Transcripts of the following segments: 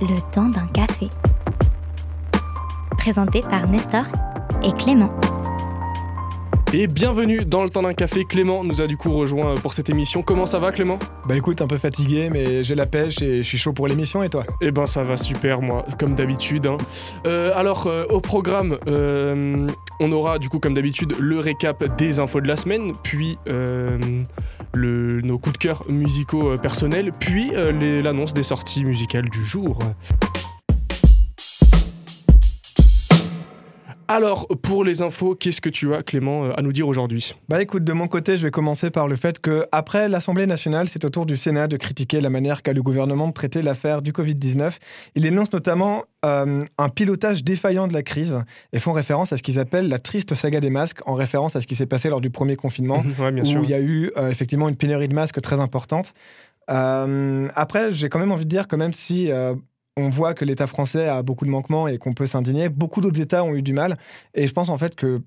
Le temps d'un café. Présenté par Nestor et Clément. Et bienvenue dans le temps d'un café. Clément nous a du coup rejoint pour cette émission. Comment ça va Clément? Bah écoute, un peu fatigué, mais j'ai la pêche et je suis chaud pour l'émission et toi? Eh ben ça va super moi, comme d'habitude. hein. Euh, alors euh, au programme, euh, on aura du coup comme d'habitude le récap des infos de la semaine, puis euh, nos coups de cœur musicaux euh, personnels, puis euh, l'annonce des sorties musicales du jour. Alors, pour les infos, qu'est-ce que tu as, Clément, euh, à nous dire aujourd'hui? Bah écoute, de mon côté, je vais commencer par le fait que après l'Assemblée nationale, c'est au tour du Sénat de critiquer la manière qu'a le gouvernement de traiter l'affaire du Covid-19. Il énonce notamment euh, un pilotage défaillant de la crise et font référence à ce qu'ils appellent la triste saga des masques, en référence à ce qui s'est passé lors du premier confinement. Ouais, bien où sûr. il y a eu euh, effectivement une pénurie de masques très importante. Euh, après, j'ai quand même envie de dire que même si euh, on voit que l'État français a beaucoup de manquements et qu'on peut s'indigner, beaucoup d'autres États ont eu du mal. Et je pense en fait que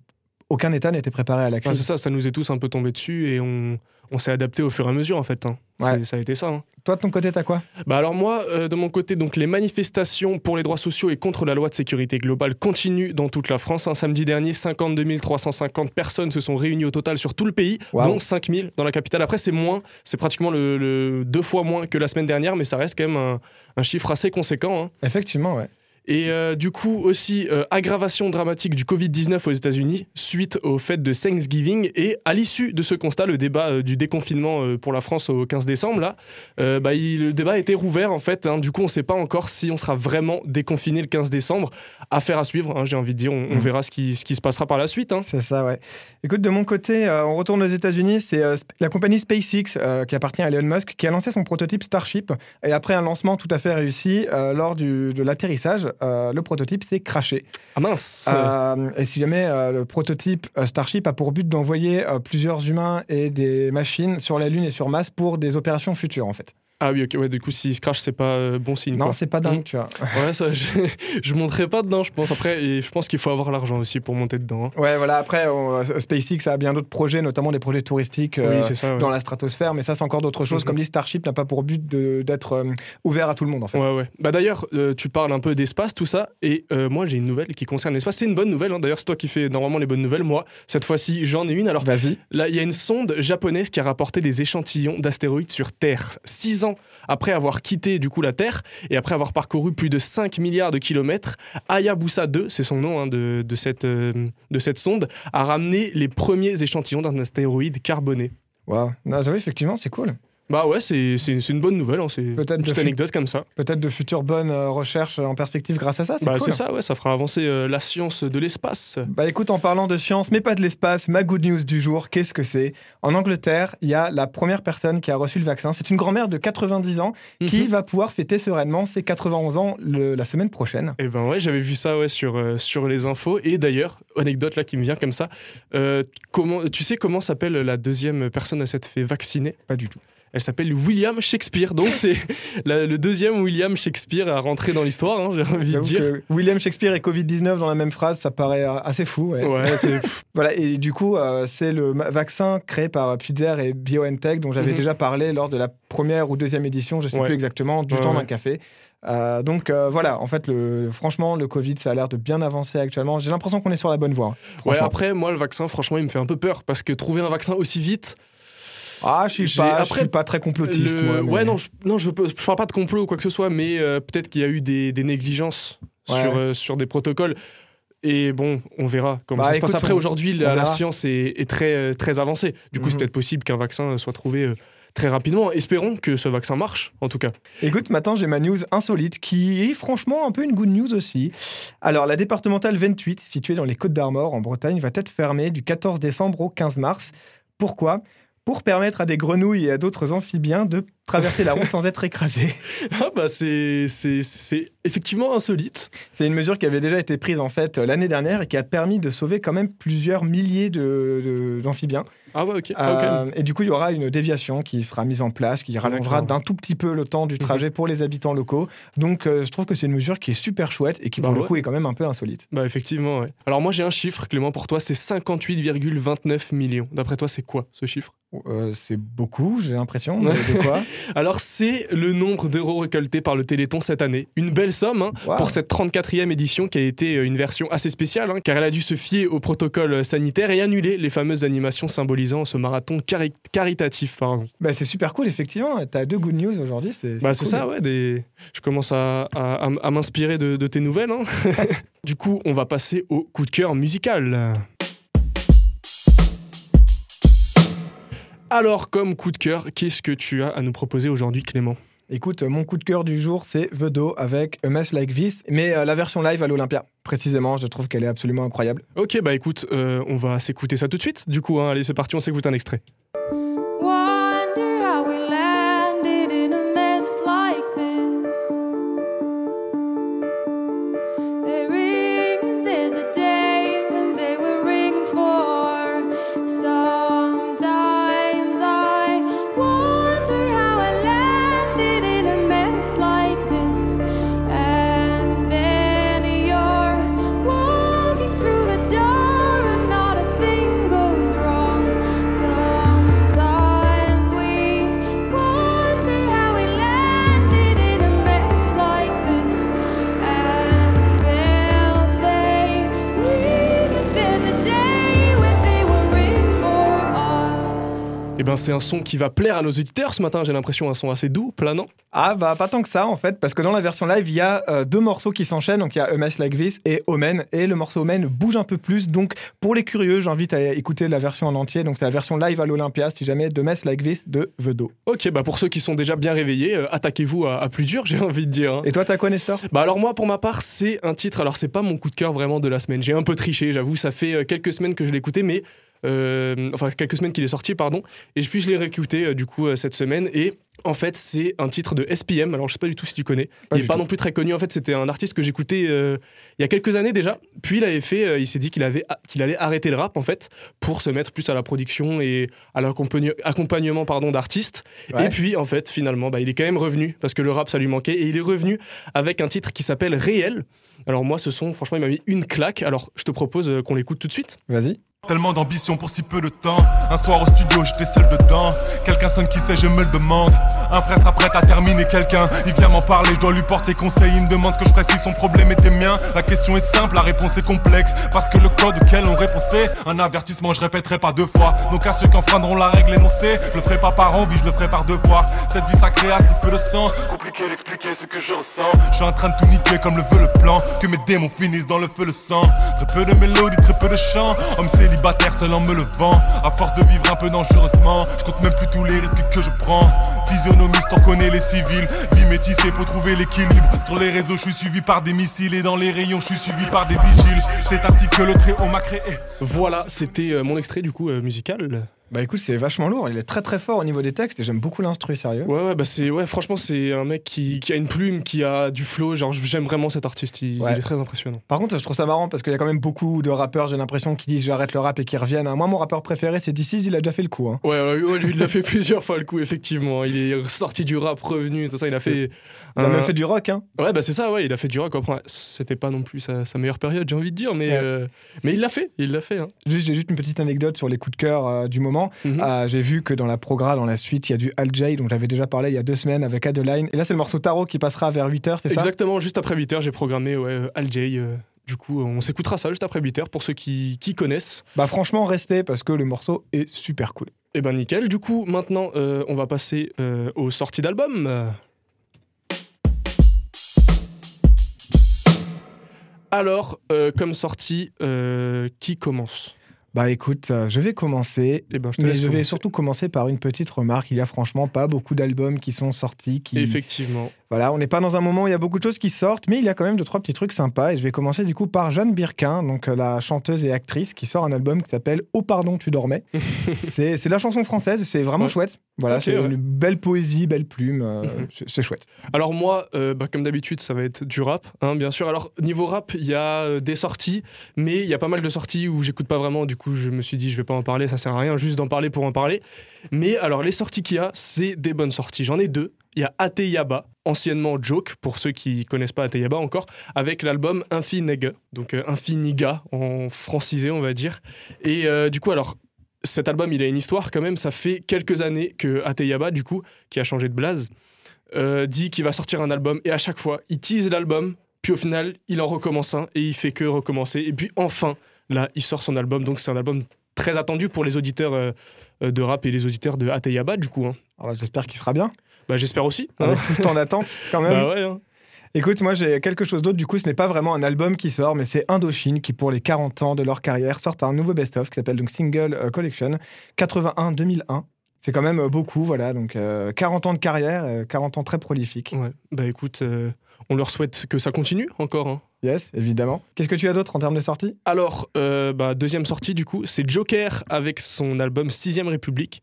aucun État n'était préparé à la Ouais, c'est crise. ça, ça nous est tous un peu tombé dessus et on, on s'est adapté au fur et à mesure en fait. hein. Ouais. C'est- Ça a été ça. hein. Toi, de ton côté, t'as quoi? Bah alors moi, euh, de mon côté, donc les manifestations pour les droits sociaux et contre la loi de sécurité globale continuent dans toute la France. Un samedi dernier, 52 350 personnes se sont réunies au total sur tout le pays, dont 5 000 dans la capitale. Après, c'est moins, c'est pratiquement le, le- deux fois moins que la semaine dernière, mais ça reste quand même un, un chiffre assez conséquent. hein. Effectivement, ouais. Et euh, du coup aussi, euh, aggravation dramatique du Covid-19 aux États-Unis suite aux fêtes de Thanksgiving. Et à l'issue de ce constat, le débat euh, du déconfinement pour la France au 15 décembre, là, bah, il- le débat a été rouvert en fait. hein. Du coup, on ne sait pas encore si on sera vraiment déconfiné le 15 décembre. Affaire à suivre, hein, j'ai envie de dire. On, on Mhm. verra ce qui, ce qui se passera par la suite. hein. C'est ça, ouais. Écoute, de mon côté, on retourne aux États-Unis. C'est la compagnie SpaceX, qui appartient à Elon Musk, qui a lancé son prototype Starship. Et après un lancement tout à fait réussi, lors du- de l'atterrissage, le prototype s'est craché. Ah mince Euh, et si jamais euh, le prototype euh, Starship a pour but d'envoyer euh, plusieurs humains et des machines sur la Lune et sur Mars pour des opérations futures, en fait. Ah oui, ok, ouais, du coup, s'il se crache, c'est pas euh, bon signe. Non, c'est pas dingue, Mm. tu vois. Ouais, ça, je, je monterai pas dedans, je pense. Après, et je pense qu'il faut avoir l'argent aussi pour monter dedans. hein. Ouais, voilà. Après, on- euh, SpaceX a bien d'autres projets, notamment des projets touristiques. euh, oui, ça. ouais. dans la stratosphère, mais ça c'est encore d'autres choses. Comme dit Starship n'a pas pour but d'être euh, ouvert à tout le monde en fait. Ouais, ouais. Bah d'ailleurs, tu parles un peu d'espace, tout ça, et moi j'ai une nouvelle qui concerne l'espace. C'est une bonne nouvelle, hein. d'ailleurs c'est toi qui fais normalement les bonnes nouvelles. Moi, cette fois-ci, j'en ai une. Alors Vas-y. là, il y a une sonde japonaise qui a rapporté des échantillons d'astéroïdes sur Terre. Six ans après avoir quitté du coup la Terre, et après avoir parcouru plus de 5 milliards de kilomètres, Hayabusa 2, c'est son nom hein, de, de cette, euh, de cette sonde, a ramené les premiers échantillons d'un astéroïde carboné. Waouh. J'avoue, effectivement, c'est cool. Bah ouais, c'est une bonne nouvelle, hein. c'est une petite anecdote comme ça. Peut-être de futures bonnes euh, recherches en perspective grâce à ça. C'est Bah cool. c'est ça, ouais, ça fera avancer euh, la science de l'espace. Bah écoute, en parlant de science, mais pas de l'espace, ma good news du jour, qu'est-ce que c'est? En Angleterre, il y a la première personne qui a reçu le vaccin. C'est une grand-mère de 90 ans qui Mhm. va pouvoir fêter sereinement ses 91 ans le- la semaine prochaine. Eh ben ouais, j'avais vu ça ouais, sur, euh, sur les infos. Et d'ailleurs, anecdote là qui me vient comme ça, comment, tu sais comment s'appelle la deuxième personne à s'être fait vacciner? Pas du tout. Elle s'appelle William Shakespeare. Donc c'est le deuxième William Shakespeare à rentrer dans l'histoire, hein, j'ai envie de dire. William Shakespeare et Covid-19 dans la même phrase, ça paraît euh, assez fou. ouais. Ouais, Voilà, et du coup, euh, c'est le vaccin créé par Pfizer et BioNTech dont j'avais Mhm. déjà parlé lors de la première ou deuxième édition, je sais Ouais. plus exactement, du temps d'un café. Euh, donc euh, voilà, en fait, le, franchement, le Covid, ça a l'air de bien avancer actuellement. J'ai l'impression qu'on est sur la bonne voie. hein, Ouais, après, moi, le vaccin, franchement, il me fait un peu peur parce que trouver un vaccin aussi vite. Ah, je suis je suis pas très complotiste. le- moi, mais- Ouais, non, je, non je, je parle pas de complot ou quoi que ce soit, mais euh, peut-être qu'il y a eu des, des négligences Ouais, sur, euh, sur des protocoles. Et bon, on verra comment Bah, ça se passe. Après, aujourd'hui, la, science est, est très, euh, très avancée. Du coup, c'est Mhm. peut-être possible qu'un vaccin soit trouvé euh, très rapidement. Espérons que ce vaccin marche, en tout cas. Écoute, maintenant j'ai ma news insolite qui est franchement un peu une good news aussi. Alors, la départementale 28, située dans les Côtes d'Armor en Bretagne, va être fermée du 14 décembre au 15 mars. Pourquoi? Pour permettre à des grenouilles et à d'autres amphibiens de traverser la route sans être écrasés. Ah bah, c'est effectivement insolite. C'est une mesure qui avait déjà été prise en fait euh, l'année dernière et qui a permis de sauver quand même plusieurs milliers de- d'amphibiens. Ah ouais, ok. Ah. Euh, et du coup, il y aura une déviation qui sera mise en place, qui rallongera d'un tout petit peu le temps du Mhm. trajet pour les habitants locaux. Donc, euh, je trouve que c'est une mesure qui est super chouette et qui, Bah pour le ouais. coup, est quand même un peu insolite. Bah effectivement, ouais. Alors moi j'ai un chiffre, Clément, pour toi, c'est 58,29 millions. D'après toi, c'est quoi ce chiffre? Euh, c'est beaucoup, j'ai l'impression. de quoi? Alors, c'est le nombre d'euros récoltés par le Téléthon cette année. Une belle somme hein, Wow. pour cette 34e édition qui a été euh, une version assez spéciale, hein, car elle a dû se fier au protocole sanitaire et annuler les fameuses animations symbolisant ce marathon cari- caritatif. Pardon. Bah, c'est super cool, effectivement. T'as deux good news aujourd'hui. C'est Bah, cool. ça, ouais. Des... Je commence à, à- à- à m'inspirer de, de tes nouvelles. hein. du coup, on va passer au coup de cœur musical. Alors, comme coup de cœur, qu'est-ce que tu as à nous proposer aujourd'hui, Clément? Écoute, mon coup de cœur du jour, c'est The Do avec A Mess Like This, mais euh, la version live à l'Olympia. Précisément, je trouve qu'elle est absolument incroyable. Ok, bah écoute, euh, on va s'écouter ça tout de suite. Du coup, hein, allez, c'est parti, on s'écoute un extrait. C'est un son qui va plaire à nos auditeurs ce matin. J'ai l'impression un son assez doux, planant. Ah, bah pas tant que ça en fait, parce que dans la version live, il y a euh, deux morceaux qui s'enchaînent. Donc il y a Mess Like This et Omen. Et le morceau Omen bouge un peu plus. Donc pour les curieux, j'invite à écouter la version en entier. Donc c'est la version live à l'Olympia, si jamais, de Mess Like This de The Do. Ok, bah pour ceux qui sont déjà bien réveillés, euh, attaquez-vous à, à plus dur, j'ai envie de dire. hein. Et toi, t'as quoi, Nestor? Bah alors moi pour ma part c'est un titre, alors c'est pas mon coup de cœur vraiment de la semaine, j'ai un peu triché j'avoue, ça fait euh, quelques semaines que je l'ai écouté mais... euh, enfin quelques semaines qu'il est sorti pardon, et puis je l'ai réécouté euh, du coup euh, cette semaine et en fait c'est un titre de SPM, alors je sais pas du tout si tu connais, Pas il est pas tout. non plus très connu, en fait c'était un artiste que j'écoutais euh, il y a quelques années déjà, puis il avait fait, euh, il s'est dit qu'il avait qu'il allait arrêter le rap en fait pour se mettre plus à la production et à l'accompagnement pardon d'artistes Ouais. et puis en fait finalement bah, il est quand même revenu parce que le rap ça lui manquait et il est revenu avec un titre qui s'appelle Réel. Alors moi ce son franchement il m'a mis une claque alors je te propose qu'on l'écoute tout de suite. Vas-y. Tellement d'ambition pour si peu de temps. Un soir au studio, j'étais seul dedans. Quelqu'un sonne qui sait, je me le demande. Un frère s'apprête à terminer quelqu'un. Il vient m'en parler, je dois lui porter conseil. Il me demande que je précise son problème était mien. La question est simple, la réponse est complexe. Parce que le code auquel on répond c'est un avertissement, je répéterai pas deux fois. Donc à ceux qui enfreindront la règle énoncée, je le ferai pas par envie, je le ferai par devoir. Cette vie sacrée a si peu de sens. Compliqué d'expliquer ce que je ressens. Je suis en train de tout niquer comme le veut le plan. Que mes démons finissent dans le feu le sang. Très peu de mélodie, très peu de chants. Homme célibataire, seul en me levant. À force de vivre un peu dangereusement, je compte même plus tous les risques que je prends. Physionomiste, on connaît les civils. Vie métissée, faut trouver l'équilibre. Sur les réseaux, je suis suivi par des missiles. Et dans les rayons, je suis suivi par des vigiles. C'est ainsi que le Très-Haut m'a créé. Voilà c'était euh, mon extrait du coup euh, musical. Bah écoute, c'est vachement lourd. Il est très très fort au niveau des textes et j'aime beaucoup l'instru, sérieux. Ouais ouais bah c'est ouais franchement c'est un mec qui, qui a une plume, qui a du flow, genre j'aime vraiment cet artiste, il, Ouais. il est très impressionnant. Par contre, je trouve ça marrant parce qu'il y a quand même beaucoup de rappeurs, j'ai l'impression, qui disent j'arrête le rap et qui reviennent. Moi, mon rappeur préféré, c'est DC's, il a déjà fait le coup. hein. Ouais, ouais, ouais, lui il l'a fait plusieurs fois le coup effectivement, il est sorti du rap, revenu, tout ça, il a fait... Il a même fait du rock, hein. Ouais, bah c'est ça, ouais, il a fait du rock. Après, c'était pas non plus sa, sa meilleure période, j'ai envie de dire, mais, euh, mais il l'a fait, il l'a fait. hein. Juste, j'ai juste une petite anecdote sur les coups de cœur euh, du moment. Mhm. Euh, j'ai vu que dans la progra, dans la suite, il y a du Al Jay, dont j'avais déjà parlé il y a deux semaines avec Adeline. Et là, c'est le morceau Tarot qui passera vers 8h, c'est ça? Exactement, juste après 8h, j'ai programmé ouais, Al Jay. euh, du coup, on s'écoutera ça juste après 8h pour ceux qui, qui connaissent. Bah franchement, restez parce que le morceau est super cool. Et ben nickel. Du coup, maintenant, euh, on va passer euh, aux sorties d'albums. Alors, euh, comme sortie, euh, qui commence? Bah écoute, euh, je vais commencer. Eh ben, je te Mais je vais surtout commencer par une petite remarque. Il y a franchement pas beaucoup d'albums qui sont sortis. Qui... Effectivement. Voilà, on n'est pas dans un moment où il y a beaucoup de choses qui sortent, mais il y a quand même deux, trois petits trucs sympas. Et je vais commencer du coup par Jeanne Birkin, donc euh, la chanteuse et actrice, qui sort un album qui s'appelle Oh pardon, tu dormais. c'est de la chanson française et c'est vraiment Ouais. chouette. Voilà, c'est ouais. une belle poésie, belle plume. euh, Mhm. c'est- chouette. Alors moi, euh, bah, comme d'habitude, ça va être du rap, hein, bien sûr. Alors niveau rap, il y a des sorties, mais il y a pas mal de sorties où j'écoute pas vraiment. Du coup, je me suis dit, je vais pas en parler, ça sert à rien, juste d'en parler pour en parler. Mais alors les sorties qu'il y a, c'est des bonnes sorties. J'en ai deux. Il y a Ateyaba, anciennement Joke, pour ceux qui connaissent pas Ateyaba encore, avec l'album Infinega, donc euh, Infiniga en francisé, on va dire. Et euh, du coup, alors cet album, il a une histoire quand même. Ça fait quelques années que Ateyaba, du coup, qui a changé de blaze, euh, dit qu'il va sortir un album. Et à chaque fois, il tease l'album. Puis au final, il en recommence un et il fait que recommencer. Et puis enfin, là, il sort son album. Donc c'est un album très attendu pour les auditeurs euh, de rap et les auditeurs de Ateyaba, du coup. hein. Alors, J'espère qu'il sera bien. Bah, j'espère aussi. On hein. est tous en attente quand même. Bah ouais. hein. Écoute, moi j'ai quelque chose d'autre. Du coup, ce n'est pas vraiment un album qui sort, mais c'est Indochine qui, pour les 40 ans de leur carrière, sortent un nouveau best-of qui s'appelle donc Single euh, Collection 81-2001. C'est quand même euh, beaucoup, voilà. Donc euh, 40 ans de carrière, euh, 40 ans très prolifiques. Ouais. Bah écoute, on leur souhaite que ça continue encore. hein. Yes, évidemment. Qu'est-ce que tu as d'autre en termes de sortie Alors, euh, bah, deuxième sortie, du coup, c'est Joker avec son album Sixième République.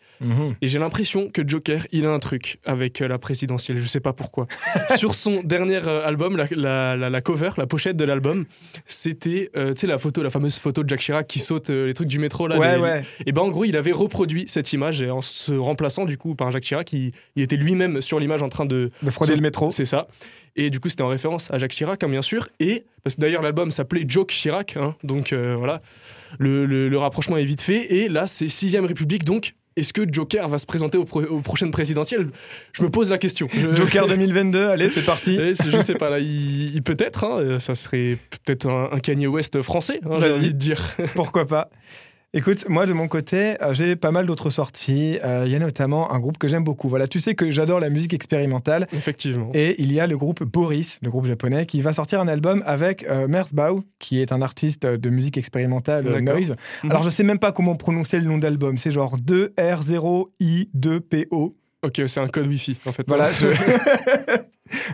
Et j'ai l'impression que Joker, il a un truc avec euh, la présidentielle. Je sais pas pourquoi. Sur son dernier euh, album, la, la- la- la cover, la pochette de l'album, c'était, tu sais, la photo, la fameuse photo de Jacques Chirac qui saute les trucs du métro là. Ouais, les- ouais. Et ben en gros, il avait reproduit cette image et en se remplaçant du coup par Jacques Chirac, il, il était lui-même sur l'image en train de. De frauder le métro. C'est ça. Et du coup, c'était en référence à Jacques Chirac, hein, bien sûr. Et parce que d'ailleurs, l'album s'appelait Joke Chirac. hein, donc euh, voilà, le, le- le rapprochement est vite fait. Et là, c'est Sixième République. Donc, est-ce que Joker va se présenter aux, pro- aux prochaines présidentielles? Je me pose la question. Je- Joker 2022, allez, c'est parti. Eh, c'est- je sais pas là, il, il- peut-être, hein, ça serait peut-être un, un Kanye West français, j'ai envie de dire. Pourquoi pas Écoute, moi de mon côté, euh, j'ai pas mal d'autres sorties. Euh, Il y a notamment un groupe que j'aime beaucoup. Voilà, tu sais que j'adore la musique expérimentale. Effectivement. Et il y a le groupe Boris, le groupe japonais, qui va sortir un album avec euh, Merzbau, qui est un artiste de musique expérimentale euh, noise. Mhm. Alors je sais même pas comment prononcer le nom d'album. C'est genre 2R0I2PO. Ok, c'est un code Wi-Fi en fait. Voilà. je-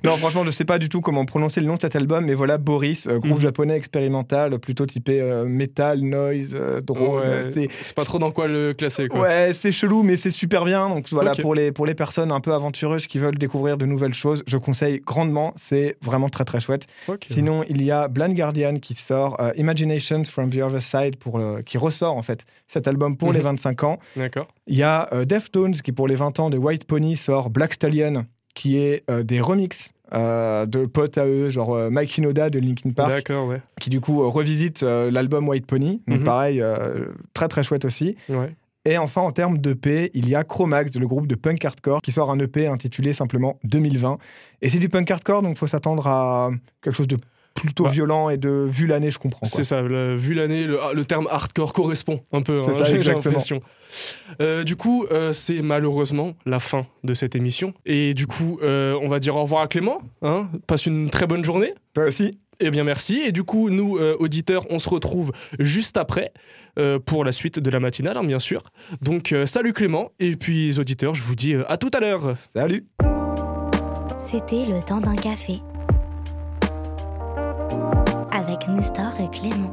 non, franchement, je sais pas du tout comment prononcer le nom de cet album, mais voilà, Boris, euh, groupe Mhm. japonais expérimental, plutôt typé euh, metal, noise, euh, drone. Ouais, c'est pas trop dans quoi le classer quoi. Ouais, c'est chelou, mais c'est super bien. Donc voilà, pour, les, pour les personnes un peu aventureuses qui veulent découvrir de nouvelles choses, je conseille grandement. C'est vraiment très très chouette. Sinon, il y a Blind Guardian qui sort Imaginations from the Other Side, pour, qui ressort en fait cet album pour Mhm. les 25 ans. D'accord. Il y a Deftones qui, pour les 20 ans de White Pony, sort Black Stallion, qui est euh, des remixes euh, de potes à eux, genre euh, Mike Shinoda de Linkin Park, ouais. qui du coup euh, revisite l'album White Pony. Donc Mhm. pareil, très très chouette aussi. ouais. Et enfin, en termes d'EP, il y a Chromax, le groupe de punk hardcore, qui sort un EP intitulé simplement 2020. Et c'est du punk hardcore, donc il faut s'attendre à quelque chose de plutôt Bah, violent et de vu l'année, je comprends. C'est ça, le- vu l'année, le, le terme hardcore correspond un peu. C'est hein, ça, exactement. Euh, du coup, euh, c'est malheureusement la fin de cette émission. Et du coup, euh, on va dire au revoir à Clément. hein. Passe une très bonne journée. Toi aussi Eh bien, merci. Et du coup, nous, euh, auditeurs, on se retrouve juste après euh, pour la suite de la matinale, hein, bien sûr. Donc, euh, salut Clément. Et puis, auditeurs, je vous dis euh, à tout à l'heure. Salut C'était le temps d'un café. Avec Nestor et Clément.